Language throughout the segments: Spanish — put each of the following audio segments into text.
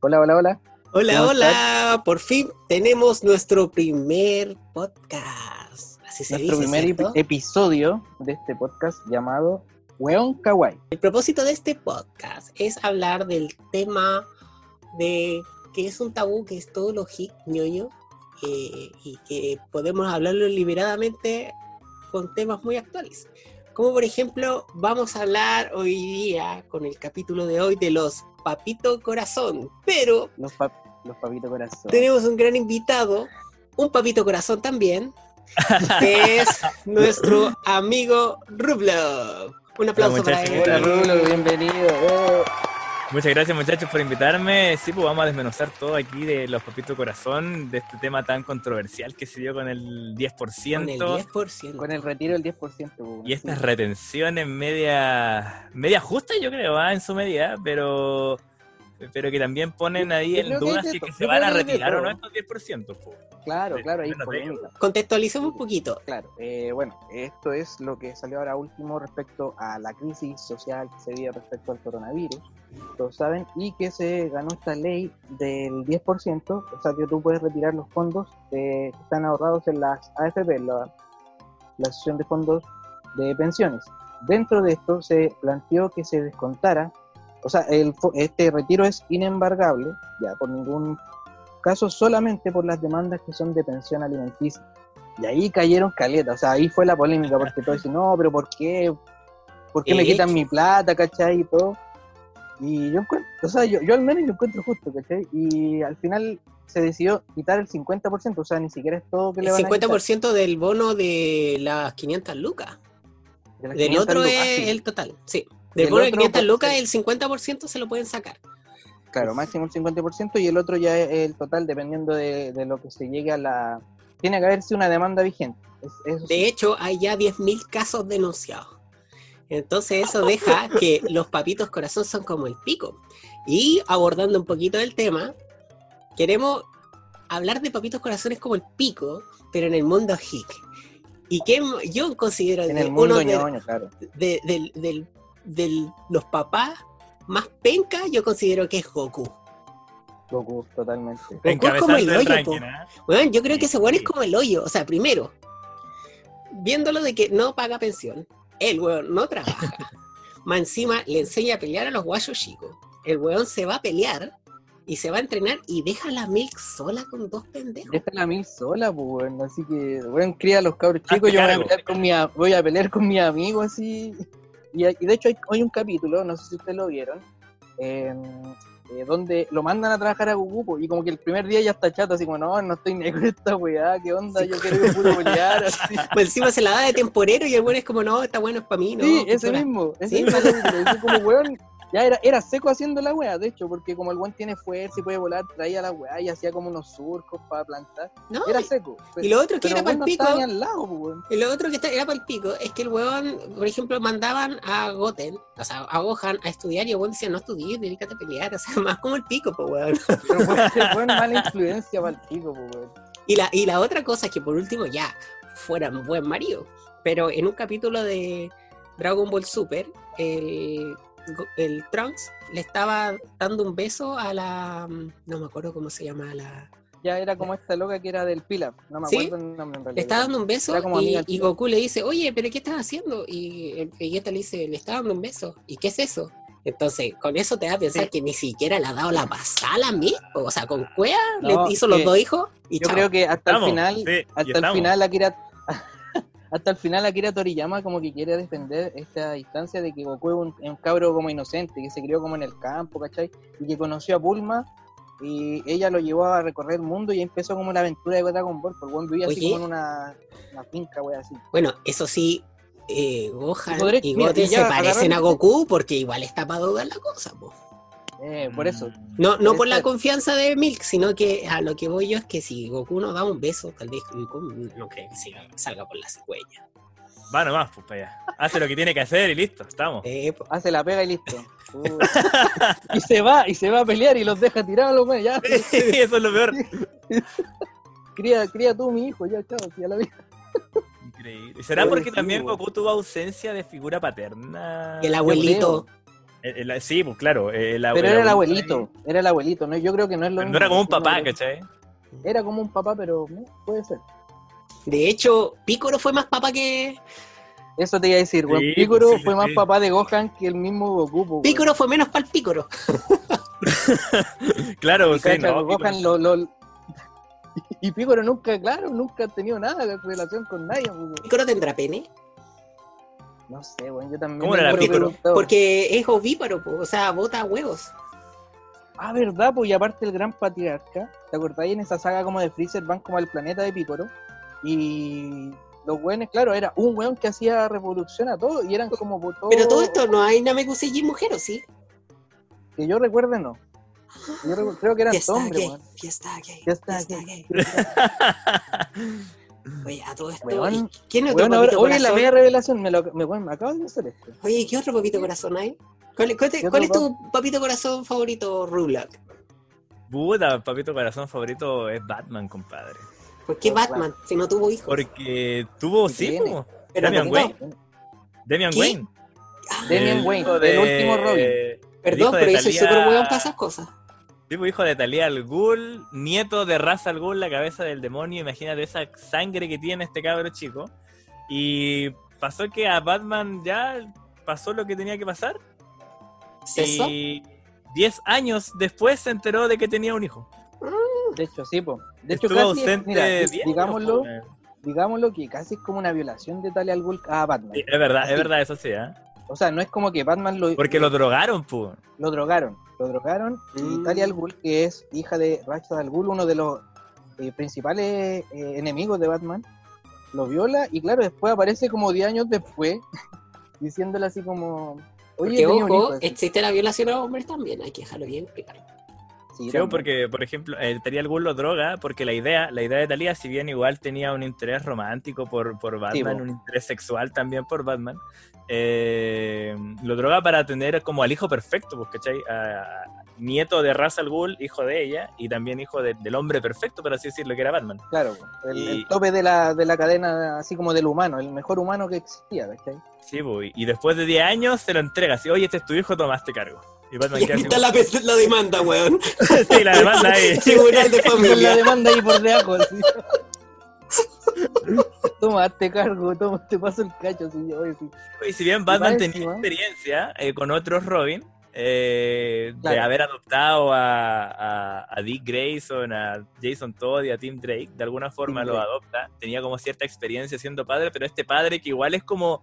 Hola, hola, hola. Hola, ¿Cómo hola. Por fin tenemos nuestro primer podcast. Así se Nuestro dice, primer episodio de este podcast llamado Weón Kawaii. El propósito de este podcast es hablar del tema de que es un tabú, que es todo lo hic, ñoño, eh, y que podemos hablarlo liberadamente con temas muy actuales. Como por ejemplo, vamos a hablar hoy día, con el capítulo de hoy, de los papito corazón. Pero Los, pap- los papitos corazón. tenemos un gran invitado, un papito corazón también, que es nuestro amigo Rublo. Un aplauso para él. Hola, Rulo, bienvenido. Muchas gracias muchachos por invitarme. Sí, pues vamos a desmenuzar todo aquí de los papitos corazón, de este tema tan controversial que se dio con el 10%, Con el 10%. con el retiro del 10%. pues, y estas sí. retenciones media, media justas yo creo, ¿ah? en su medida, pero, pero que también ponen ahí en duda si que se van a retirar o no estos 10%. pues. Claro, Sí, claro, ellos. polémica. Contextualicemos un poquito. Claro, eh, bueno, esto es lo que salió ahora último respecto a la crisis social que se vive respecto al coronavirus, todos saben, y que se ganó esta ley del 10%, o sea que tú puedes retirar los fondos que están ahorrados en las AFP, la, la Asociación de Fondos de Pensiones. Dentro de esto se planteó que se descontara, o sea, el, este retiro es inembargable, ya por ningún caso, solamente por las demandas que son de pensión alimenticia. Y ahí cayeron caletas, o sea, ahí fue la polémica, porque todos dicen, no, pero ¿por qué? ¿Por qué me quitan mi plata, cachai? Y todo. Y yo encuentro, o sea, yo, yo al menos lo encuentro justo, ¿cachai? Y al final se decidió quitar el 50%, o sea, ni siquiera es todo que le El van a quitar. 50% del bono de las 500 lucas. De las Del 500 otro lucas, es ah, sí. el total. Sí. Del de otro, 500 pues, lucas, sí. el 50% se lo pueden sacar. Claro, máximo el 50% y el otro ya es el total dependiendo de, de lo que se llegue a la... Tiene que haberse una demanda vigente. Es- eso sí. De hecho, hay ya 10.000 casos denunciados. Entonces eso deja que los papitos corazón son como el pico. Y abordando un poquito el tema, queremos hablar de papitos corazones como el pico, pero en el mundo hic. Y que yo considero en el mundo uno de, ñoño, claro. de- del- del- del- los papás más penca, yo considero que es Goku. Goku, totalmente. Goku es como el hoyo, ranking, po. Weón, yo creo que ese weón es como el hoyo. O sea, primero, viéndolo de que no paga pensión, el weón no trabaja. Más encima le enseña a pelear a los guayos chicos. El weón se va a pelear y se va a entrenar y deja a la Milk sola con dos pendejos. Deja la mil sola, pues, bueno, así que, bueno, cría a los cabros Hazte chicos, yo voy a, pelear con mi, a- voy a pelear con mis amigos, así. Y, y de hecho hay, hay un capítulo, no sé si ustedes lo vieron, eh, eh, donde lo mandan a trabajar a pues, y como que el primer día ya está chato, así como, no, no estoy ni con esta weá, qué onda, Sí. yo quiero ir puro pelear, así. Pues encima se la da de temporero y el weón es como, no, está bueno, es para mí, ¿no? sí, ese cultura". mismo, ese Sí. mismo así como, weón, ya era, era seco haciendo la weá, de hecho, porque como el weón tiene fuerza y puede volar, traía la weá y hacía como unos surcos para plantar, No, era seco. y lo otro que era para el no pico. ni al lado. Y lo otro que era para el pico es que el weón, por ejemplo, mandaban a Goten, o sea, a Gohan a estudiar y el weón decía, no estudies, dedícate a pelear, o sea, más como el pico, pues weón. Pero buena mala influencia para el pico, pues, weón. Y la, y la otra cosa es que por último ya fuera un buen marido, pero en un capítulo de Dragon Ball Super, el, el Trunks le estaba dando un beso a la... No me acuerdo cómo se llama la... Ya era como esta loca que era del Pilaf, no me ¿Sí? acuerdo el nombre en realidad. Le está dando un beso y, Goku le dice, oye, pero ¿qué estás haciendo? Y el Vegeta le dice, le está dando un beso. ¿Y qué es eso? Entonces, con eso te da a pensar Sí. que ni siquiera le ha dado la pasada a misma. O sea, con Cuea No, le hizo los que dos hijos y Yo chao. creo que hasta Estamos, el final, sí, hasta el final Akira hasta el final Akira Toriyama como que quiere defender esta distancia de que Goku es un, es un cabro como inocente, que se crió como en el campo, ¿cachai? Y que conoció a Bulma y ella lo llevó a recorrer el mundo y empezó como la aventura de Dragon Ball, porque Juan vivía así como en una, una finca, wey, así. Bueno, eso sí, eh, Gohan Y Goten se parecen a Goku porque igual está para dudar la cosa, po. Eh, por eso. No, no por la confianza de Milk, sino que a lo que voy yo es que si Goku nos da un beso, tal vez Goku no creo que siga- salga por la cigüeña. Va nomás, pues para allá. Hace lo que tiene que hacer y listo, estamos. Eh, po. Hace la pega y listo. Uh. y se va, y se va a pelear y los deja tirados, los ya. Eso es lo peor. Cría, cría tú mi hijo, ya, chao, ya la vi. Increíble. ¿Será porque sí, también. Goku tuvo ausencia de figura paterna? El abuelito. El- el- sí, pues claro. el abue- Pero era el abuelito era el abuelito, ¿no? Yo creo que no es lo mismo. No era como un papá, ¿cachai? Era como un papá, pero no, puede ser. De hecho, Piccolo fue más papá que. Eso te iba a decir, weón. Sí, Piccolo pues sí, fue sí, más papá de Gohan que el mismo Goku. po, weón. Piccolo fue menos para el Piccolo. Claro, Y sí, cacha, no, Gohan lo, lo- Y Piccolo nunca, claro, nunca ha tenido nada de relación con nadie. po, weón. ¿Piccolo tendrá pene? No sé, weón, yo también. ¿Cómo era Piccolo? preguntado. Porque es ovíparo, po, o sea, bota huevos. Ah, verdad, pues y aparte el gran patriarca, ¿te acordáis en esa saga como de Freezer van como al planeta de Piccolo? Y los weones, claro, era un weón que hacía revolución a todo y eran como todo- Pero todo esto no hay Namekusei mujer, ¿o sí? que yo recuerde no. Yo recu- creo que eran hombres, gay, weón. fiesta gay, Fiesta fiesta gay. Oye, a todo esto, Weón, ¿y ¿quién es otro Weón, ahora- papito oye, la media revelación, me, lo, me, weón, me acabo de hacer esto. Oye, ¿qué otro papito corazón hay? ¿Cuál, cuál te- ¿Qué cuál es tu papito corazón favorito, Rulak? Puta, papito corazón favorito es Batman, compadre. ¿Por qué Batman? Si no tuvo hijos. Porque tuvo, sí, Pero Damian no, Wayne. Damian ¿Qué? Wayne. Ah, Damian Wayne, el último Robin. Perdón, pero yo soy súper weón para esas cosas. Tipo hijo de Talia al Ghul, nieto de Ra's al Ghul, la cabeza del demonio. Imagínate esa sangre que tiene este cabro chico. Y pasó que a Batman ya pasó lo que tenía que pasar. ¿Ceso? Y 10 años después se enteró de que tenía un hijo. De hecho, sí, po. De hecho, Estuvo casi, ausente mira, 10 di- años, digámoslo, digámoslo que casi es como una violación de Talia al Ghul a Batman. Sí, es verdad, Así. es verdad, eso sí, ¿eh? O sea, no es como que Batman lo, Porque lo drogaron, pues. lo drogaron. Lo drogaron y Mm. Talia al Ghul, que es hija de Ra's al Ghul, uno de los eh, principales eh, enemigos de Batman, lo viola y claro, después aparece como 10 años después diciéndole así como... Oye, Porque, tenía un hijo", ojo, existe la violación a hombres también, hay que dejarlo bien claro. Sí, también. porque, por ejemplo, eh, Ghul lo droga porque la idea, la idea de Talia, si bien igual tenía un interés romántico por, por Batman, un interés sexual también por Batman, eh, lo droga para tener como al hijo perfecto, pues, ¿cachai? A- nieto de Ra's al Ghul, hijo de ella, y también hijo de- del hombre perfecto, por así decirlo, que era Batman. Claro, el, Y- el tope de la, de la cadena, así como del humano, el mejor humano que existía, ¿cachai? Sí, pues, y después de 10 años se lo entrega, así, oye, este es tu hijo, tomaste cargo. Y Batman Y queda está la, demanda, weón. Sí, la demanda ahí. Tribunal de Con la familia. demanda ahí por debajo, así. toma, hazte cargo, toma, te paso el cacho, así, oye, sí. Y si bien Batman tenía encima- experiencia eh, con otros Robin, eh, de haber adoptado a, a- a Dick Grayson, a Jason Todd y a Tim Drake, de alguna forma Tim lo Drake. adopta, tenía como cierta experiencia siendo padre, pero este padre que igual es como,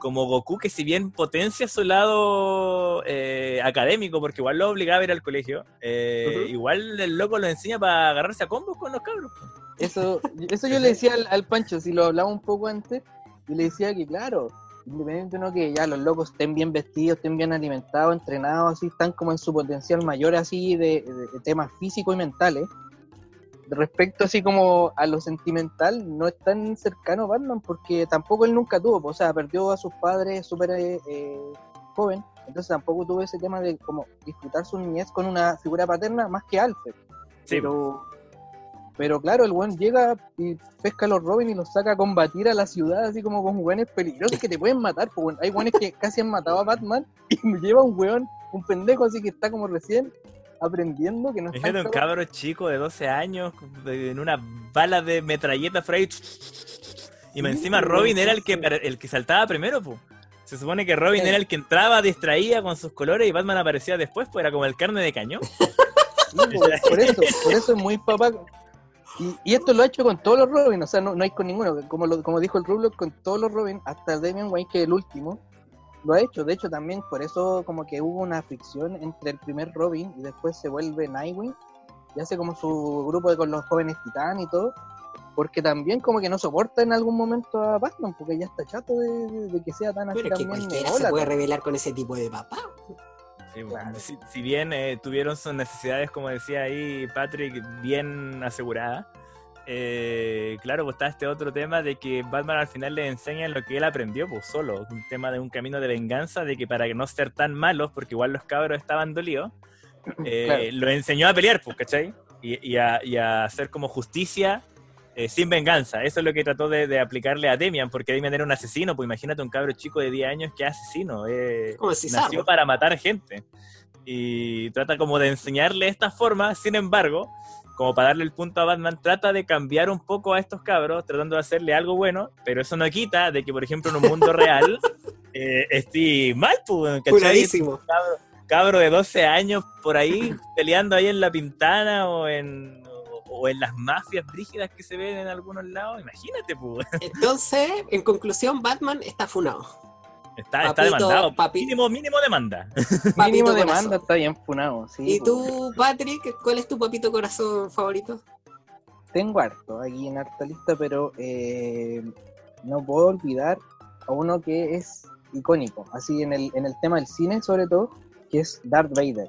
como Goku, que si bien potencia su lado eh, académico, porque igual lo obligaba a ir al colegio, eh, igual el loco lo enseña para agarrarse a combos con los cabros. Eso, eso yo le decía al, al Pancho, si lo hablaba un poco antes, y le decía que, claro, independiente no que ya los locos estén bien vestidos, estén bien alimentados, entrenados, así, están como en su potencial mayor, así, de, de- de temas físicos y mentales. Respecto así como a lo sentimental, no es tan cercano Batman, porque tampoco él nunca tuvo, o sea, perdió a sus padres súper eh, eh, joven, entonces tampoco tuvo ese tema de como disfrutar su niñez con una figura paterna más que Alfred. Sí, Pero, pero claro, el buen llega y pesca a los Robin y los saca a combatir a la ciudad, así como con weones peligrosos que te pueden matar. Pues, weón. hay weones que casi han matado a Batman y me lleva un weón, un pendejo así que está como recién aprendiendo, que no Imagínate un cabro chico de 12 años en una bala de metralleta ahí. Y Sí, encima pues, Robin era el que, el que saltaba primero, pues. Se supone que Robin Sí. era el que entraba, distraía con sus colores y Batman aparecía después, pues era como el carne de cañón. Sí, por, por eso, por eso es muy papá. Y, y esto lo ha hecho con todos los Robin, o sea, no, no hay con ninguno. Como, lo- como dijo el Rublo, con todos los Robin, hasta Damian Wayne, que es el último, lo ha hecho. De hecho, también por eso como que hubo una fricción entre el primer Robin y después se vuelve Nightwing y hace como su grupo de, con los jóvenes titán y todo. Porque también como que no soporta en algún momento a Batman, porque ya está chato de, de- de que sea tan así Pero es que también cualquiera se puede revelar con ese tipo de papá. Sí, Claro. si, si bien eh, tuvieron sus necesidades, como decía ahí Patrick, bien aseguradas, eh, claro, pues está este otro tema de que Batman al final le enseña lo que él aprendió, pues solo, un tema de un camino de venganza, de que para no ser tan malos, porque igual los cabros estaban dolidos, eh, Claro. lo enseñó a pelear, pues, ¿cachai? Y, y a, y a hacer como justicia eh, sin venganza. Eso es lo que trató de, de aplicarle a Demian, porque Demian era un asesino, pues imagínate un cabro chico de 10 años que es asesino. Como Cesaro. nació para matar gente. Y trata como de enseñarle esta forma, sin embargo, como para darle el punto a Batman, trata de cambiar un poco a estos cabros, tratando de hacerle algo bueno, pero eso no quita de que, por ejemplo, en un mundo real, eh, esté mal, pues, cabro, cabro de 12 años por ahí peleando ahí en la pintana o en, o, o en las mafias brígidas que se ven en algunos lados. Imagínate, pues. Entonces, en conclusión, Batman está funado. Está, está demandado. papi- Mínimo, mínimo demanda. Mínimo Papito demanda corazón. está bien funado. Sí, ¿Y tú, Patrick, cuál es tu papito corazón favorito? Tengo harto aquí en harta lista, pero eh, no puedo olvidar a uno que es icónico, así en el, en el tema del cine sobre todo, que es Darth Vader,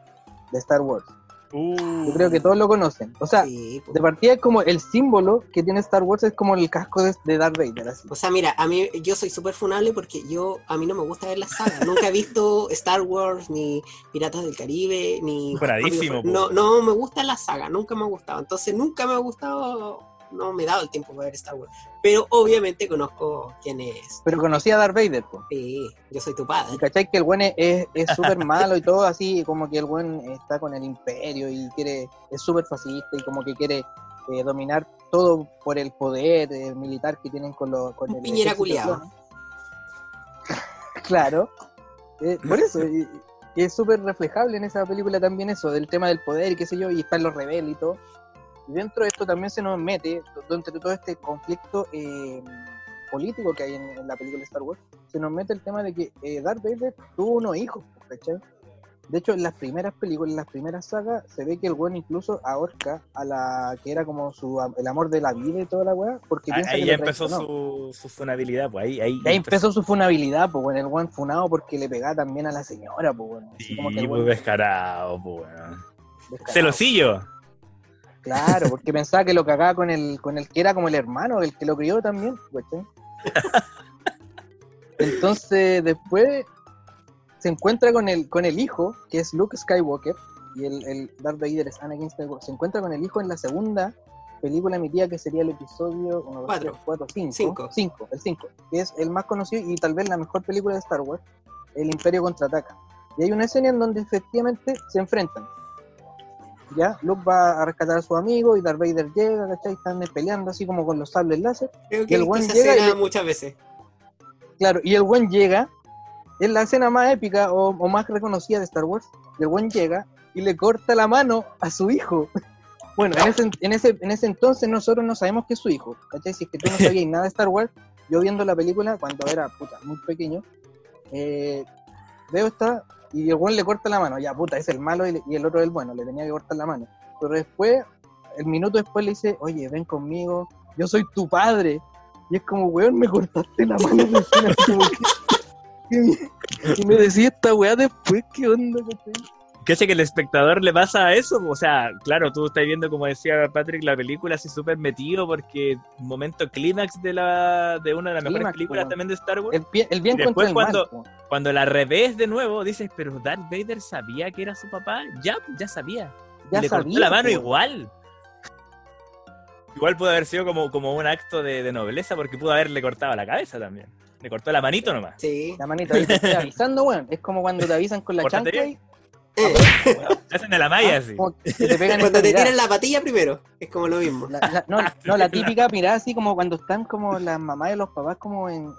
de Star Wars. Yo creo que todos lo conocen. O sea, Sí, de partida es como el símbolo que tiene Star Wars, es como el casco de, de Darth Vader, así. O sea, mira, a mí yo soy súper funable porque yo a mí no me gusta ver la saga. Nunca he visto Star Wars ni Piratas del Caribe ni Funadísimo, po. No, no me gusta la saga, nunca me ha gustado. Entonces nunca me ha gustado, no me he dado el tiempo para ver Star Wars. Pero obviamente conozco quién es. Pero conocí a Darth Vader, pues. Sí, yo soy tu padre. Y cachai que el buen es- súper malo y todo así, como que el buen está con el imperio y quiere, es súper fascista y como que quiere eh, dominar todo por el poder eh, militar que tienen con, los con el piñera clon. Claro, Eh, por eso, y- y es súper reflejable en esa película también eso, del tema del poder y qué sé yo, y están los rebeldes y todo. Y dentro de esto también se nos mete, dentro de todo este conflicto eh, político que hay en, en la película de Star Wars, se nos mete el tema de que eh, Darth Vader tuvo unos hijos, ¿cachai? De hecho, en las primeras películas, en las primeras sagas, se ve que el buen incluso ahorca a la que era como su el amor de la vida y toda la weá, porque piensa Ahí que ya empezó su, su funabilidad, pues ahí, ahí, ahí empezó su funabilidad, pues bueno, el buen funado porque le pegaba también a la señora, pues bueno. así Sí, como que el pues descarado, pues weón. descarado. Celosillo. Claro, porque pensaba que lo cagaba con el, con el que era como el hermano, el que lo crió también, ¿cachai? Entonces después se encuentra con el, con el hijo, que es Luke Skywalker, y el, el Darth Vader es Anakin Skywalker. Se encuentra con el hijo en la segunda película emitida que sería el episodio 1, 2, Cuatro. 3, 4, 5. Cinco. 5, el 5, que es el más conocido y tal vez la mejor película de Star Wars, El Imperio Contraataca. Y hay una escena en donde efectivamente se enfrentan. Ya, Luke va a rescatar a su amigo y Darth Vader llega, ¿cachai? Están peleando así como con los sables láser. Creo Y el buen llega y muchas veces. Claro, y el buen llega, es la escena más épica o, o más reconocida de Star Wars. El buen llega y le corta la mano a su hijo. Bueno, en ese, en ese, en ese entonces nosotros no sabemos que es su hijo, ¿cachai? Si es que tú no sabías nada de Star Wars, yo viendo la película cuando era puta, muy pequeño, eh, veo esta y el buen le corta la mano, ya puta, es el malo y, el otro es el bueno, le tenía que cortar la mano. Pero después, el minuto después le dice, oye, ven conmigo, yo soy tu padre. Y es como, weón, me cortaste la mano Y me decía esta weá después, ¿qué onda? Hace que el espectador le pasa a eso? O sea, claro, tú estás viendo, como decía Patrick, la película así súper metido porque momento clímax de la de una de las mejores películas también de Star Wars. El, bien- el bien Y después el cuando- mal. Cuando la revés de nuevo, dices, pero Darth Vader sabía que era su papá. Ya, ya sabía. Y le cortó la mano igual. Igual pudo haber sido como, como un acto de, de nobleza porque pudo haberle cortado la cabeza también. Le cortó la manito nomás. Sí. La manita ahí te estoy avisando, weón. Es como cuando te avisan con la chancla Eh, Se hacen de la malla ah, así. como que te pegan cuando te mirada. tiran la patilla primero, es como lo mismo. La- la- no, no, la típica mirada así como cuando están como las mamás y los papás como en, en,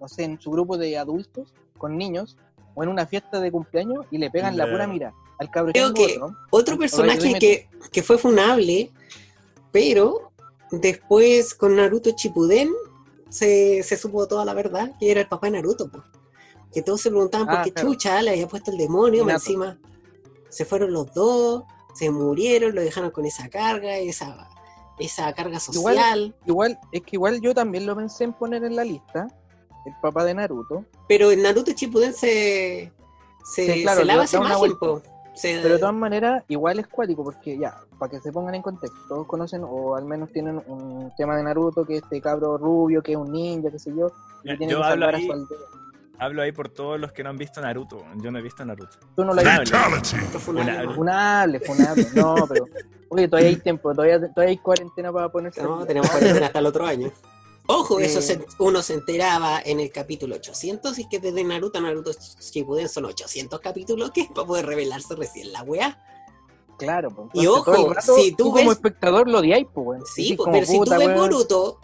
no sé, en su grupo de adultos con niños o en una fiesta de cumpleaños y le pegan la pura mirada al cabrón. Creo que- otro. Otro personaje que, que fue funable, pero después con Naruto Chipuden se, se supo toda la verdad, que era el papá de Naruto. po. Que todos se preguntaban por Ah, qué claro. chucha le había puesto el demonio, más encima se fueron los dos, se murieron, lo dejaron con esa carga, esa, esa carga social. Igual, es que igual yo también lo pensé en poner en la lista, el papá de Naruto, Pero en Naruto Chipuden se, se, Sí, claro, se lava po. Se- pero de todas maneras igual es cuático porque ya, para que se pongan en contexto, todos conocen o al menos tienen un tema de Naruto que es este cabro rubio, que es un ninja, qué sé yo, y que tiene Yo que hablo salvar a ahí- su aldea. Hablo ahí por todos los que no han visto Naruto. Yo no he visto Naruto. Tú no lo has visto. Funable. Funable, funable, no, pero Oye, todavía hay tiempo, todavía, todavía hay cuarentena para ponerse. No, tenemos cuarentena hasta el otro año. Ojo, eso Eh. se- uno se enteraba en el capítulo 800 y que desde Naruto a Naruto Shippuden son 800 capítulos que es para poder revelarse recién la weá. Claro, pues. Y ojo, rato, si tú tú como ves- espectador lo odiáis, pues, weón. Sí, pues, como, pero si tú ves. Boruto,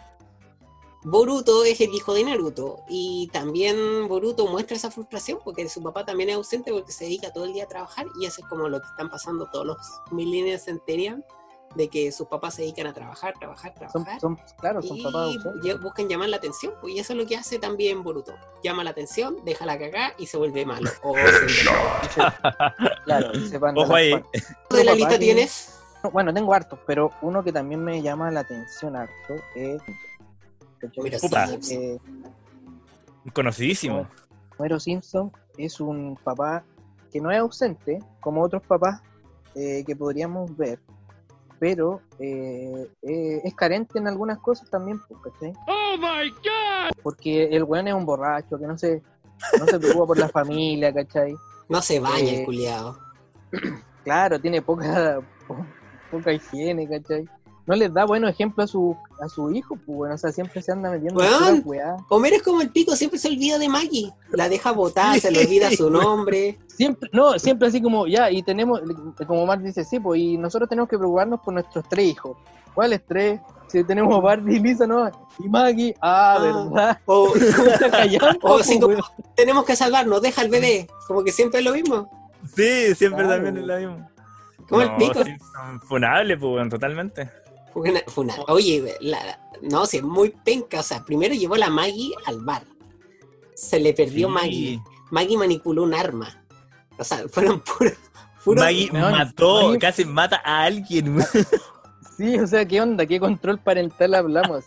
Boruto es el hijo de Naruto y también Boruto muestra esa frustración porque su papá también es ausente porque se dedica todo el día a trabajar y eso es como lo que están pasando todos los millennials centennial de que sus papás se dedican a trabajar, trabajar, Son, trabajar son, claro, son y papás ausentes. buscan llamar la atención pues, y eso es lo que hace también Boruto. Llama la atención, deja la cagá y se vuelve malo. O se- Claro, se van Ojo ahí. ¿De la lista tiene- tienes? Bueno, tengo hartos, pero uno que también me llama la atención harto es. Eh, Conocidísimo. Homero Simpson es un papá que no es ausente, como otros papás eh, que podríamos ver, pero eh, eh, es carente en algunas cosas también, pues, ¿cachai? Porque el weón es un borracho, que no se, no se preocupa por la familia, ¿cachai? No se baña Eh, el culiado. Claro, tiene poca, po- poca higiene, ¿cachai? No les da buenos ejemplos a su, a su hijo, pues bueno, o sea, siempre se anda metiendo en Weón. Homero es como el pico, siempre se olvida de Maggie. La deja botar, se le olvida su nombre. Siempre, no, siempre así como, ya, y tenemos, como Mark dice, sí, pues, y nosotros tenemos que preocuparnos por nuestros tres hijos. ¿Cuáles tres? Si tenemos Barney y Lisa, ¿no? Y Maggie, ah, Ah. ¿verdad? O, ¿Cómo está callando? o así pues, como, tenemos que salvarnos, deja al bebé. Como que siempre es lo mismo. Sí, siempre Claro. también es lo mismo. Como el pico. Simpson, funable, pues, totalmente. Fue una- fue una- oye, la- no, si es muy penca. O sea, primero llevó a la Maggie al bar. Se le perdió Sí. Maggie. Maggie manipuló un arma. O sea, fueron puros. puros- Maggie mató, Maggie- casi mata a alguien. Sí, o sea, ¿qué onda? ¿Qué control parental hablamos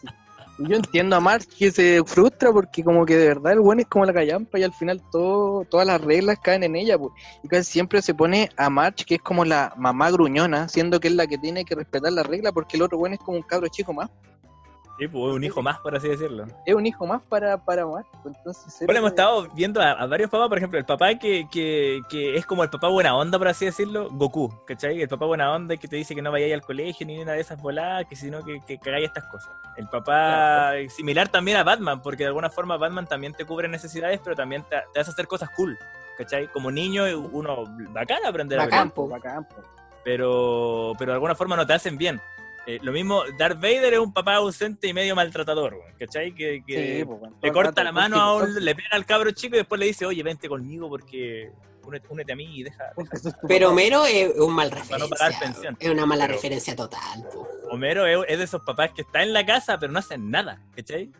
yo entiendo a Mark que se frustra porque como que de verdad el bueno es como la callampa y al final todo, todas las reglas caen en ella. pues. Y casi siempre se pone a March, que es como la mamá gruñona, siendo que es la que tiene que respetar la regla porque el otro bueno es como un cabro chico más. Sí, pues, un hijo más, por así decirlo. Es un hijo más para, para pues, Entonces, Bueno, hemos estado viendo a, a varios papás, por ejemplo, el papá que, que, que es como el papá buena onda, por así decirlo, Goku, ¿cachai? El papá buena onda que te dice que no vayáis al colegio ni una de esas voladas, que sino que, que cagáis estas cosas. El papá similar también a Batman, porque de alguna forma Batman también te cubre necesidades, pero también te, te hace hacer cosas cool, ¿cachai? Como niño, uno bacán aprender a Bacán. ver, Campo, campo. pero, pero de alguna forma no te hacen bien. Eh, lo mismo, Darth Vader es un papá ausente y medio maltratador, ¿cachai? Que, que Sí, pues, bueno, le corta la mano a un, le pega al cabro chico y después le dice, oye, vente conmigo porque únete, únete a mí y deja. Pero. Homero es un mal Para no referencia. pagar pensión. Es una mala Pero- referencia total. po. Homero es, es de esos papás que está en la casa pero no hacen nada, ¿cachai?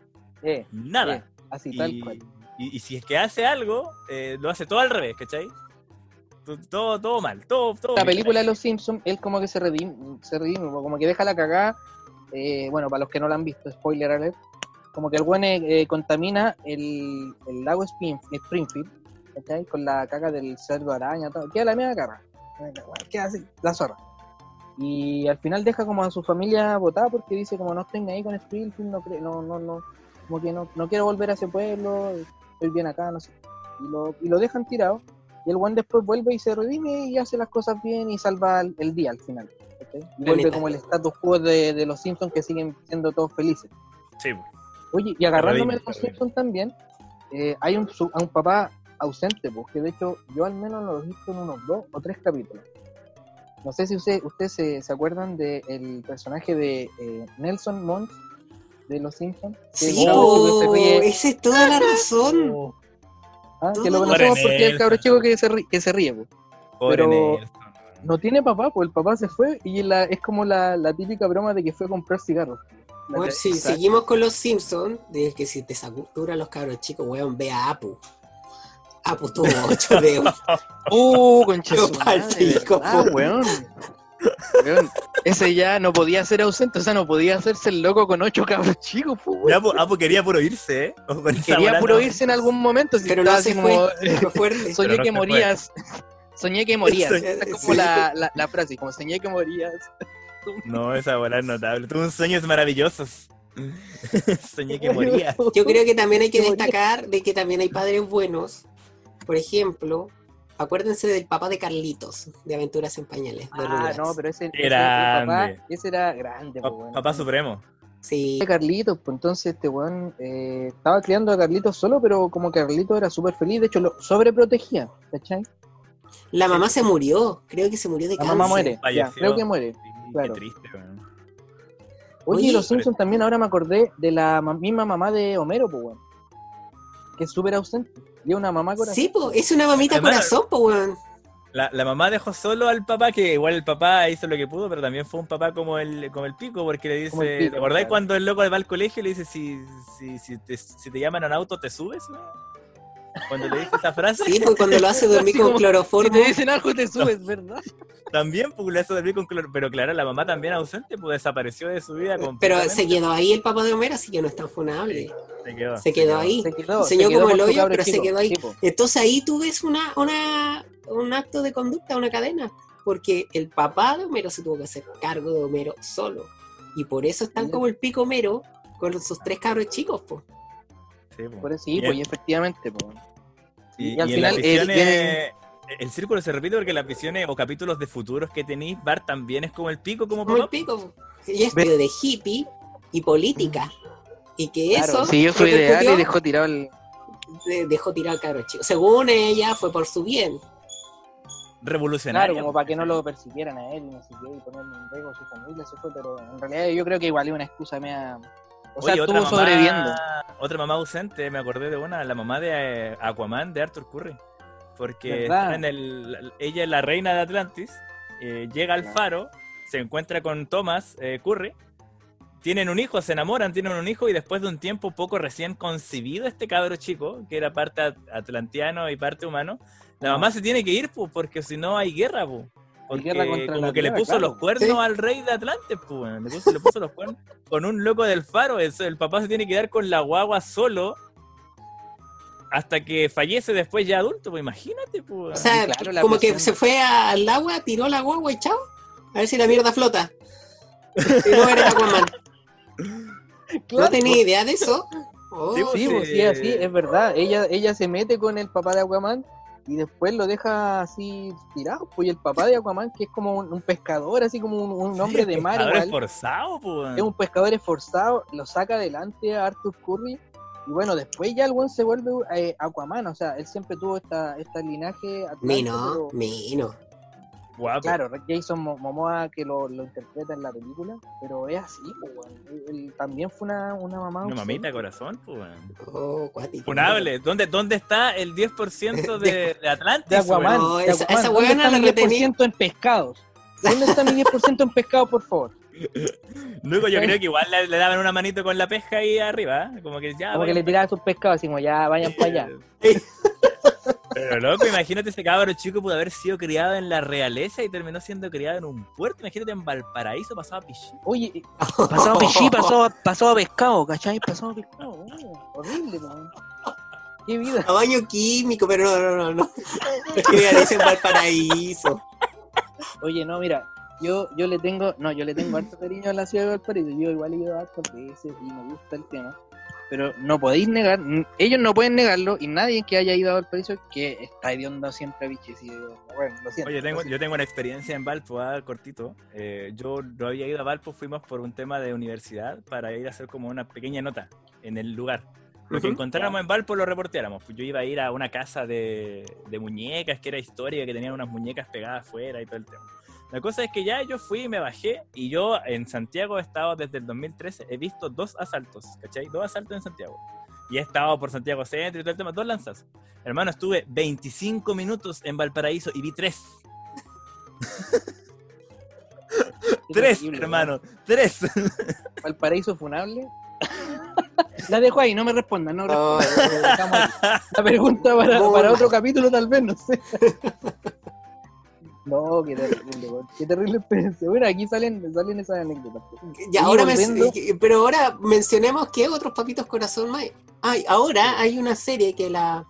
Eh, Nada. eh, así y, tal cual. y- y si es que hace algo, eh, lo hace todo al revés, ¿cachai? Todo, todo, mal, todo, todo la película de los Simpsons, él como que se redime, se redime como que deja la cagada. eh, bueno, para los que no la han visto, spoiler alert. Como que el buen eh, contamina el, el lago Spring- Springfield, ¿cachai? Con la caga del cerdo araña, todo. Queda la misma caga. Queda así, la zorra. Y al final deja como a su familia botada porque dice como no estén ahí con Springfield, no, no, no, no, como que no, no quiero volver a ese pueblo, estoy bien acá, no sé. Y lo, y lo dejan tirado. Y el buen después vuelve y se redime y hace las cosas bien y salva el, el día al final. ¿cachai? Y vuelve como el status quo de, de los Simpsons que siguen siendo todos felices. Sí, Oye, y agarrándome de los. Simpsons también, eh, hay un, su- a un papá ausente, porque de hecho yo al menos lo he visto en unos dos o tres capítulos. No sé si usted- ustedes se, se acuerdan del personaje de eh, Nelson Mons de los Simpsons. que Sí, ríe. esa es toda la razón. Ah, que lo Pobre conocemos porque es el cabro chico que se ríe. Que se ríe. Pobre Pero- Nelson. No tiene papá, pues el papá se fue y la, es como la, la típica broma de que fue a comprar cigarros. Bueno, si seguimos con los Simpsons, de que si te saturan los cabros chicos, weón, ve a Apu. Apu tuvo 8 de Uh, concha Yo su pa'l madre, pico, ¿verdad, po. weón? Weón, Ese ya no podía ser ausente, o sea, no podía hacerse el loco con ocho cabros chicos, pues. Ya, pues, ah, pues quería puro irse, ¿eh? Quería puro no. irse en algún momento, si Pero así fue. como, fuerte. soñé no que morías. Soñé que morías. Soñé- Esa es como sí. la, la, la frase, como soñé que morías. No, esa bola es notable. Tuve sueños maravillosos. Soñé que moría. Yo creo que también hay que destacar de que también hay padres buenos. Por ejemplo, Acuérdense del papá de Carlitos, de Aventuras en Pañales. de Ah, Rugrats. no, pero ese, Grande. papá, ese era grande, Pa- pues, bueno. Papá Supremo. Sí, Carlitos, pues entonces este weón eh, estaba criando a Carlitos solo, pero como que Carlitos era súper feliz, de hecho lo sobreprotegía, ¿cachai? la mamá se murió, creo que se murió de La cáncer. mamá muere, ya, creo que muere. Sí, Claro. Qué triste, weón. Oye, Oye, y los Simpsons también ahora me acordé de la ma- misma mamá de Homero, pues weón. Que es súper ausente. Y es una mamá corazón. Sí, po, es una mamita Además- corazón, po, weón. La, la mamá dejó solo al papá, que igual el papá hizo lo que pudo, pero también fue un papá como el, como el pico, porque le dice, pico, ¿te acordáis claro. cuando el loco va al colegio y le dice, si, si, si, te, si te llaman a un auto, ¿te subes? weón? Cuando le dice esa frase, Sí, pues cuando lo hace dormir con como- Si cloroformo. te dicen algo te subes, ¿verdad? también pues, le hace dormir con cloro, pero claro, la mamá también ausente, pues desapareció de su vida Pero se quedó ahí el papá de Homero, así que no es tan funable. Se quedó. Se quedó ahí. Se quedó. Enseñó se quedó como el hoyo, pero se quedó ahí. Entonces ahí tú ves una, una, un acto de conducta, una cadena, porque el papá de Homero se tuvo que hacer cargo de Homero solo. Y por eso están como el pico Homero con sus tres cabros chicos, pues. Sí. Por eso sí, pues efectivamente, pues. Y, Y al y en final, las eh, viene- el círculo se repite porque las visiones o capítulos de futuros que tenéis, Bart también es como el pico, como Como el pico. Y es de hippie y política. Y que Claro, eso sí, yo soy ideal y dejó tirado el. de- dejó tirar al chico. Según ella, fue por su bien. Revolucionario. Claro, como para que no lo persiguieran a él y no sé qué, y ponerle en riesgo a su familia, se fue, pero en realidad yo creo que igual es una excusa mea. O Oye, estuvo mamá, sobreviviendo. Otra mamá ausente, me acordé de una, la mamá de eh, Aquaman de Arthur Curry. Porque en el, ella es la reina de Atlantis, eh, llega al faro, se encuentra con Thomas eh, Curry, tienen un hijo, se enamoran, tienen un hijo y después de un tiempo poco recién concebido este cabro chico, que era parte at- atlantiano y parte humano, la mamá se tiene que ir, pues, porque si no hay guerra, pues. Porque guerra contra como la que le puso claro. los cuernos Sí. al rey de Atlantes, pues, weón. le, puso, le puso los cuernos con un loco del faro. Eso, el papá se tiene que quedar con la guagua solo hasta que fallece después ya adulto, pues imagínate, pues. O sea, claro, como que se fue al agua, tiró la guagua y chao. A ver si la mierda flota. Y no era Aquaman. No tenía idea de eso. Oh, Sí, Sí, Sí. pues, sí, así, es verdad. Ella, ella se mete con el papá de Aquaman y después lo deja así tirado. Pues y el papá de Aquaman, que es como un, un pescador, así como un, un hombre de mar, Pescador igual, esforzado, pues. es un pescador esforzado, lo saca adelante a Arthur Curry. Y bueno, después ya el buen se vuelve eh, Aquaman, o sea, él siempre tuvo esta, esta linaje Mino, pero- mino. Guapo. Claro, Jason Mo- Momoa que lo, lo interpreta en la película, pero es así, pues. Él- él también fue una, una mamá. Una mamita corazón, pues. Oh. Funable. ¿Dónde, ¿Dónde está el 10% de, de Atlantis? De? No, de esa- Aquaman. esa ¿Dónde está la mi retení. 10% en pescados? ¿Dónde está mi 10% en pescado, por favor? Luego yo creo que igual le, le daban una manito con la pesca ahí arriba, ¿eh? como que ya. Como que le tiraba sus pescados, así como ya vayan para allá. Pero loco, imagínate ese cabro chico pudo haber sido criado en la realeza y terminó siendo criado en un puerto. Imagínate en Valparaíso pasaba pichí. Oye, eh, pasado pichí, pasado, pasado pescado, ¿cachai? Pasado pescado. oh, horrible, man. Qué vida. A baño químico, pero no, no, no, no. Es que me parece en Valparaíso. Oye, no, mira, yo, yo le tengo, no, yo le tengo harto cariño a la ciudad de Valparaíso. Yo igual he ido hartas veces y me gusta el tema. Pero no podéis negar, ellos no pueden negarlo y nadie que haya ido a Valparaíso que está hediondo siempre a bichis. y, Bueno, lo siento. Oye, tengo, lo yo tengo una experiencia en Valpo, ah, cortito. Eh, yo no había ido a Valpo, fuimos por un tema de universidad para ir a hacer como una pequeña nota en el lugar. Lo que Ujú. encontráramos en Valpo lo reporteáramos. Yo iba a ir a una casa de, de muñecas que era histórica, que tenían unas muñecas pegadas afuera y todo el tema. La cosa es que ya yo fui y me bajé y yo en Santiago he estado desde el 2013, he visto dos asaltos, ¿cachai? Dos asaltos en Santiago. Y he estado por Santiago Centro y todo el tema, dos lanzas. Hermano, estuve 25 minutos en Valparaíso y vi tres. Tres, hermano, tres. Valparaíso funable. La dejo ahí, no me respondan, no Oh. La pregunta para, para otro capítulo, tal vez, no sé. No, qué terrible, qué terrible experiencia. Bueno, aquí salen, salen esas anécdotas. Y ahora volviendo- eh, pero ahora mencionemos que otros papitos corazón más. Ay, ahora hay una serie que la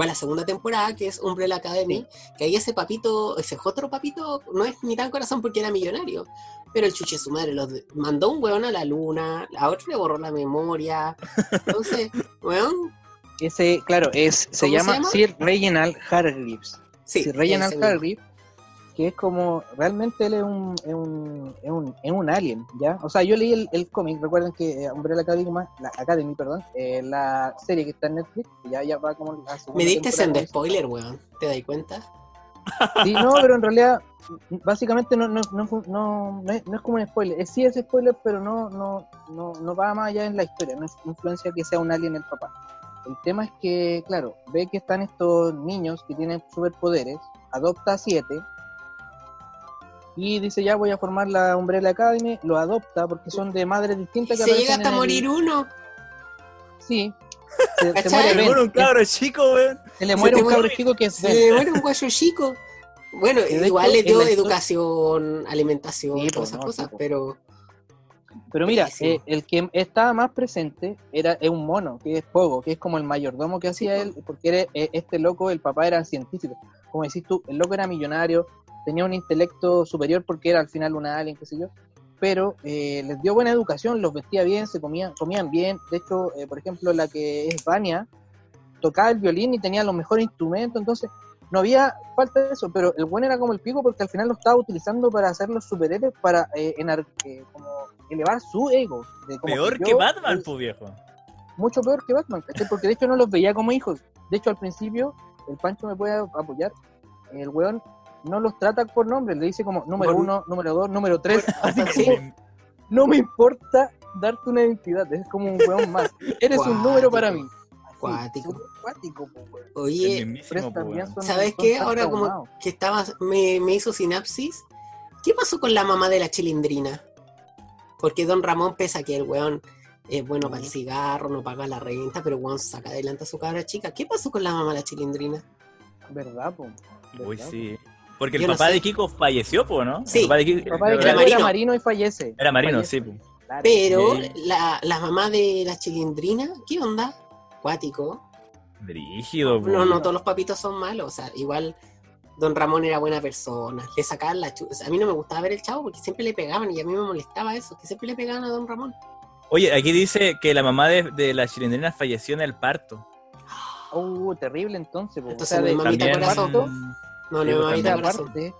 va la segunda temporada, que es Umbrella Academy, que ahí ese papito, ese otro papito, no es ni tan corazón porque era millonario, pero el chuche su madre los mandó un weón a la luna, a otro le borró la memoria. Entonces, weón, Ese, claro, es, se ¿Cómo se llama? Sir Reginald Hargreaves. Sí, Sir Reginald. Hargrave, que es como, realmente él es un, es un, es un, es un alien, ¿ya? O sea, yo leí el, el cómic, recuerden que eh, Umbrella Academy, la Academy, perdón, eh, la serie que está en Netflix, ya, ya va como la Me diste sendo spoiler, weón. ¿Te das cuenta? Sí, no, pero en realidad, básicamente no, no, no, no, no es, no es como un spoiler. Es, sí es spoiler, pero no, no, no, no va más allá en la historia. No es influencia que sea un alien el papá. El tema es que, claro, ve que están estos niños que tienen superpoderes, adopta a siete y dice ya voy a formar la Umbrella Academy, lo adopta porque son de madres distintas que Se llega hasta el- morir uno. Sí. Se, se muere Se Ben. muere un cabro chico, weón. Se le muere un cabro chico que es. Se muere un guayo chico. Bueno, igual hecho, le dio educación, alimentación, Sí, todas pues, esas no, cosas, pues. pero Pero mira, eh, el que estaba más presente era es un mono, que es Pogo, que es como el mayordomo que hacía Sí, él, porque era, eh, este loco, el papá era científico. Como decís tú, el loco era millonario, tenía un intelecto superior porque era al final una alien, qué sé yo, pero eh, les dio buena educación, los vestía bien, se comían, comían bien. De hecho, eh, por ejemplo, la que es Vania, tocaba el violín y tenía los mejores instrumentos, entonces no había falta de eso, pero el bueno era como el pico porque al final lo estaba utilizando para hacer los superhéroes, para eh, enar- eh, como elevar su ego. de como Peor yo que Batman, pues viejo. Mucho peor que Batman, ¿cachai? Porque de hecho no los veía como hijos. De hecho, al principio, el Pancho me puede apoyar, el weón no los trata por nombre, le dice como número uno, número dos, número tres, así Sí. como no me importa darte una identidad, es como un weón más. Eres un número para mí. Así, Cuático. cuático, oye, ¿sabes qué? Ahora como que estaba, me, me hizo sinapsis. ¿Qué pasó con la mamá de la chilindrina? Porque Don Ramón, pese a que el weón es bueno para el cigarro, no paga la renta, pero weón saca adelante a su cabra chica. ¿Qué pasó con la mamá de la chilindrina? ¿Verdad, po? Uy, ¿Verdad, sí. Porque el Yo no papá sé. de Kiko falleció, pues, ¿no? Sí. El papá de Kiko, po? Papá de Era marino. era marino y fallece. Era marino, Fallece. sí. Claro. Pero Sí. la, la mamá de la chilindrina, ¿qué onda? Cuático. Brígido, pues. No, no todos los papitos son malos. O sea, igual Don Ramón era buena persona. Le sacaban la chu- o sea, A mí no me gustaba ver el chavo porque siempre le pegaban y a mí me molestaba eso, que siempre le pegaban a Don Ramón. Oye, aquí dice que la mamá de, de la chilindrina falleció en el parto. Uh, terrible entonces, po. Entonces, o sea, de, mi mamita corazón, parto, No, Sí, no, aparte,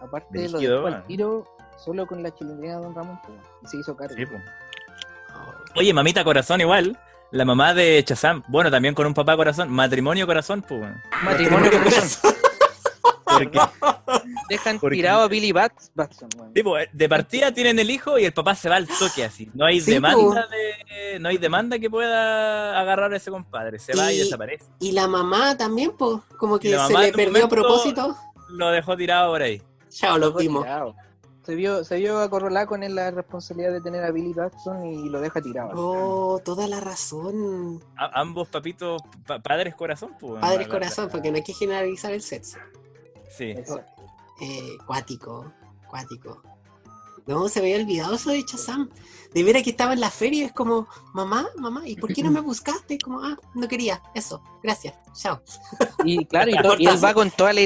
aparte de lo dejó al tiro solo con la chilindrina de Don Ramón, y se hizo cargo. Sí, pues. Oye, mamita corazón igual. La mamá de Chazam, bueno, también con un papá corazón, matrimonio corazón, pues. Matrimonio corazón. Porque, Dejan Porque- tirado a Billy Bats, Batson, tipo, de partida tienen el hijo y el papá se va al toque así. No hay Sí, demanda de, no hay demanda que pueda agarrar a ese compadre. Se va y Y- desaparece. Y la mamá también, pues, como que se le perdió a propósito. Lo dejó tirado por ahí. Chao, lo vimos. tirado. Se vio, se vio acorralada con él la responsabilidad de tener a Billy Batson y lo deja tirado. Oh, toda la razón. A- ambos papitos, pa- padres corazón, pues. Padres corazón, porque no hay que generalizar el sexo. Sí. Eh, cuático, cuático. No, se me había olvidado eso de Chazam. De veras que estaba en la feria es como, mamá, mamá, ¿y por qué no me buscaste? Es como, ah, no quería. Eso, gracias, chao. Y claro, y, él va con toda la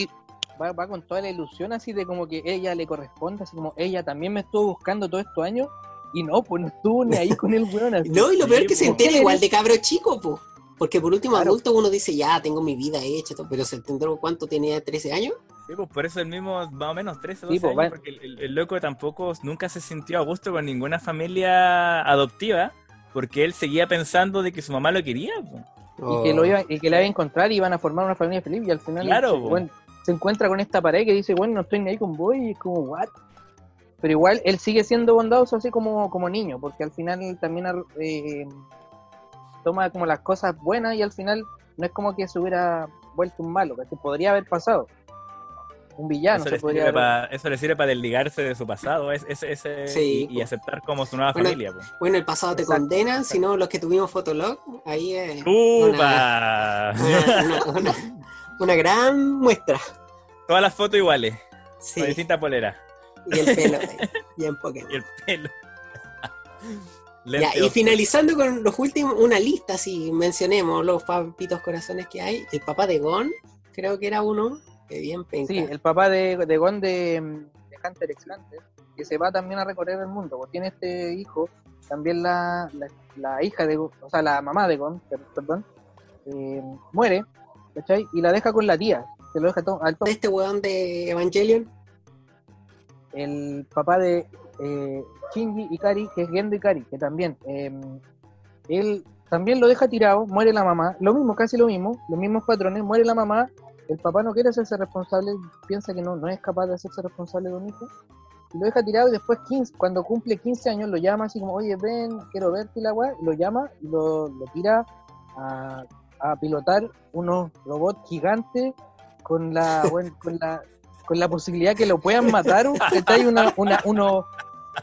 va, va con toda la ilusión así de como que ella le corresponde, así como ella también me estuvo buscando todos estos años y no, pues no estuvo ni ahí con el weón. así. No, y lo peor es que se entera ¿Quién igual de cabro chico, po. Porque por último, Claro. adulto uno dice, ya, tengo mi vida hecha, pero se entendió cuánto tenía, 13 años. Sí, pues por eso el mismo, más o menos 13 o 12 Sí, pues, años, va- porque el, el- el loco tampoco nunca se sintió a gusto con ninguna familia adoptiva, porque él seguía pensando de que su mamá lo quería. pues. y que lo iba, y que la iba a encontrar y iban a formar una familia feliz y al final Claro, se, po. bueno, se encuentra con esta pared que dice, bueno, no estoy ni ahí con vos y es como, what? Pero igual él sigue siendo bondadoso así como, como niño, porque al final él también eh, toma como las cosas buenas y al final no es como que se hubiera vuelto un malo, que podría haber pasado. Un villano eso, se le podría sirve haber... pa- eso le sirve para desligarse de su pasado es, Sí, y, y po. aceptar como su nueva Bueno, familia. pues. Bueno, el pasado te Exacto, exacto. si no, los que tuvimos Fotolog, ahí es ¡Upa! una, una- una- una gran muestra. Todas las fotos iguales, Sí, con distintas poleras. y el pelo, eh, bien Pokémon. Y el pelo. Ya, y finalizando con los últimos, una lista, si mencionemos los papitos corazones que hay. El papá de Gon, creo que era uno, bien penca. Sí, el papá de, de Gon de, de Hunter x Hunter, que se va también a recorrer el mundo, porque tiene este hijo, también la, la, la hija de o sea, la mamá de Gon, per- perdón, eh, muere, ¿cachai? Y la deja con la tía. que lo deja todo alto. Este weón de Evangelion. El papá de eh, Shinji Ikari, que es Gendo Ikari, que también, eh, él también lo deja tirado, muere la mamá, lo mismo, casi lo mismo, los mismos patrones, muere la mamá, el papá no quiere hacerse responsable, piensa que no, no es capaz de hacerse responsable de un hijo, y lo deja tirado y después 15, cuando cumple 15 años lo llama así como, oye, ven, quiero verte y la weá, y lo llama y lo, lo tira a, a pilotar unos robots gigantes con la, bueno, con la con la posibilidad que lo puedan matar, hay una, una, uno,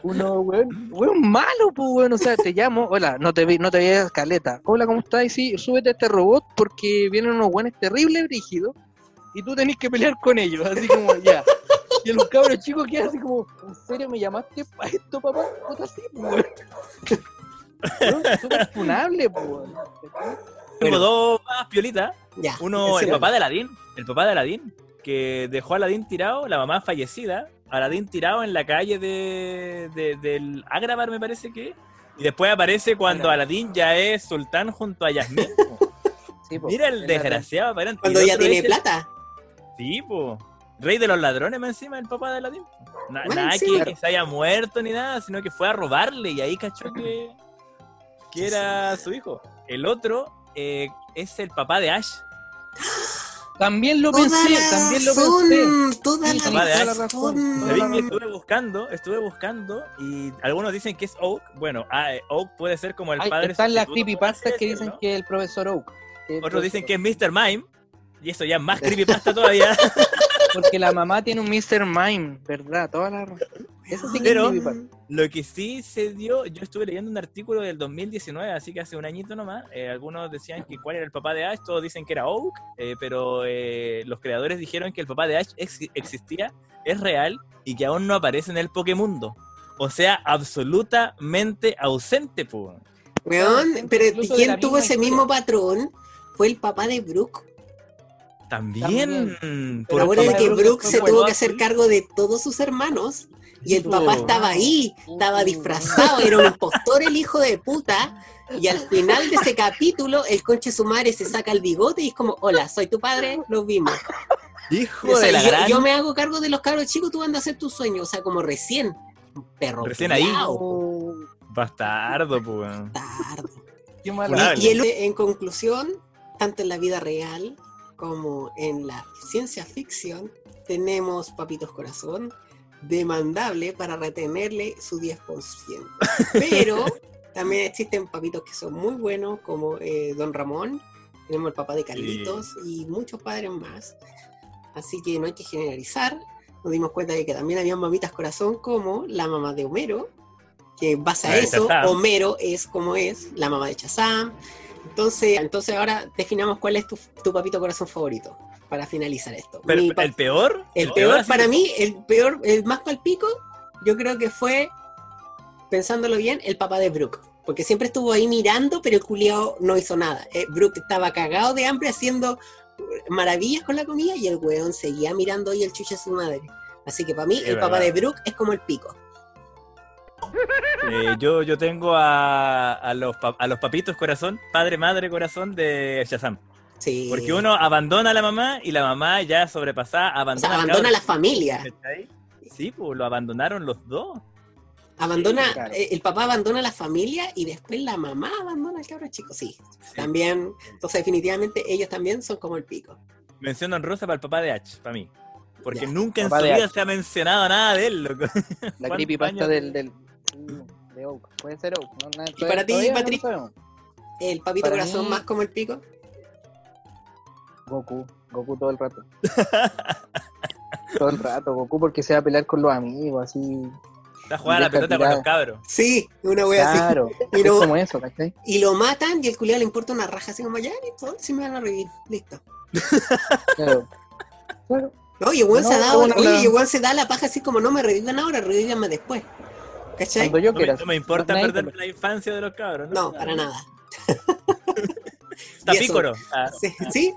uno, weón, weón malo, pues, weón, o sea, te llamo, hola, no te vi, no te veas caleta, hola, ¿cómo estás? Sí, súbete a este robot porque vienen unos weones terribles, brígidos, y tú tenés que pelear con ellos, así como, ya. Y los cabros chicos quedan así como, ¿en serio me llamaste para esto, papá? Puta, sí, pues, weón. Súper funable, pues, weón. Tengo dos más piolitas. Ya. Uno, el papá de Aladín, el papá de Aladín, que dejó a Aladín tirado, la mamá fallecida, Aladín tirado en la calle de, de- del Agravar, me parece que. Y después aparece cuando. Aladín ya es sultán junto a Yasmín. Sí, po. Mira el desgraciado, aparente. Cuando ya tiene el- plata. Sí, po. Rey de los ladrones más encima, el papá de Aladín. Na- Bueno, nada sí. que, Claro. que se haya muerto ni nada, sino que fue a robarle y ahí cachó que, que era su hijo. El otro eh, es el papá de Ash. También lo Toda pensé, la también lo razón, pensé. Toda la papá de Ash. razón. Toda ¿Sabéis la que razón. estuve buscando? Estuve buscando y algunos dicen que es Oak. Bueno, ah, eh, Oak puede ser como el Ay, padre. están las creepypastas que dicen decirlo. que el profesor Oak. el Otros dicen que es Mr. Mime. Y eso ya es más creepypasta todavía. Porque la mamá tiene un Mr. Mime, ¿verdad? Toda la. Eso sí que Pero- es creepypasta. Lo que sí se dio, yo estuve leyendo un artículo del 2019, así que hace un añito nomás. eh, algunos decían que cuál era el papá de Ash, todos dicen que era Oak, eh, pero eh, los creadores dijeron que el papá de Ash ex- existía, es real y que aún no aparece en el Pokémundo. O sea, absolutamente ausente, pues. Weón, pero ¿quién tuvo ese historia. mismo patrón? Fue el papá de Brooke. También. También. por Pero Ahora de papá que Brooke se bueno. tuvo que hacer cargo de todos sus hermanos y el papá estaba ahí, estaba disfrazado, era un impostor el hijo de puta. Y al final de ese capítulo, el conche su madre se saca el bigote y es como, hola, soy tu padre, lo vimos. Hijo O sea, de la yo, gran. yo me hago cargo de los cabros chicos, tú andas a hacer tu sueño, o sea, como recién. Perro. Recién ahí. Bastardo, pues. bastardo. qué mala. Y el, en conclusión, tanto en la vida real como en la ciencia ficción, tenemos Papitos Corazón demandable para retenerle su 10%. Pero también existen papitos que son muy buenos, como eh, Don Ramón, tenemos el papá de Carlitos y muchos padres más. Así que no hay que generalizar. Nos dimos cuenta de que también había mamitas corazón como la mamá de Homero, que en base a La de eso. Homero es como es, la mamá de Chazam. Entonces, entonces ahora definamos cuál es tu, tu papito corazón favorito para finalizar esto. Pero Mi pa- el peor. el peor para mí, el peor, el más palpico, yo creo que fue, pensándolo bien, el papá de Brooke. Porque siempre estuvo ahí mirando, pero el culiao no hizo nada. Eh, Brooke estaba cagado de hambre haciendo maravillas con la comida y el weón seguía mirando ahí el chuche a su madre. Así que para mí, Es el papá de Brooke es como el pico. Eh, yo, yo tengo a, a, los, a los papitos corazón, padre, madre, corazón de Shazam. Sí. Porque uno abandona a la mamá y la mamá ya sobrepasada o sea, abandona, abandona a la familia. Sí, pues lo abandonaron los dos. Abandona, Sí, claro. eh, el papá abandona a la familia y después la mamá abandona al cabro chico. Sí, Sí. también. Entonces, definitivamente, ellos también son como el pico. Mención honrosa para el papá de H, para mí. Porque Ya. nunca en su vida se ha mencionado nada de él, loco. La ¿Cuántos creepypasta del, del de Oak. Puede ser Oak. No, nada- ¿Y para ti, no lo Patrick? El papito Para corazón mí- más como el pico. Goku. Goku todo el rato. todo el rato, Goku porque se va a pelear con los amigos, así. Está jugando la pelota con los cabros. Sí, una wea así. Claro, Y es no- como eso, ¿cachai? Y lo matan y el culiado le importa una raja así como ya, listo, si me van a revivir, listo. Claro. Claro. Oye, weón No, se y weón se da la paja así como no me revivan ahora, revívanme después. ¿Cachai? Cuando yo No me, quiera. no me importa perder la infancia de los cabros. No, para nada. Está pícoro. Ah, Sí, ¿sí?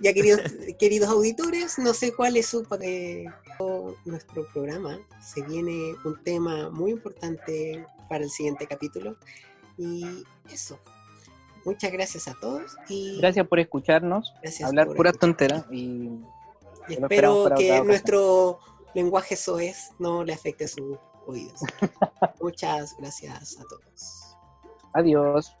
Ya queridos, queridos auditores, no sé cuál es su eh, nuestro programa. Se viene un tema muy importante para el siguiente capítulo. Y eso. Muchas gracias a todos y Gracias por escucharnos, gracias hablar por pura escuchar. tontera y Y espero que nuestro lenguaje soez no le afecte sus oídos. Muchas gracias a todos. adiós.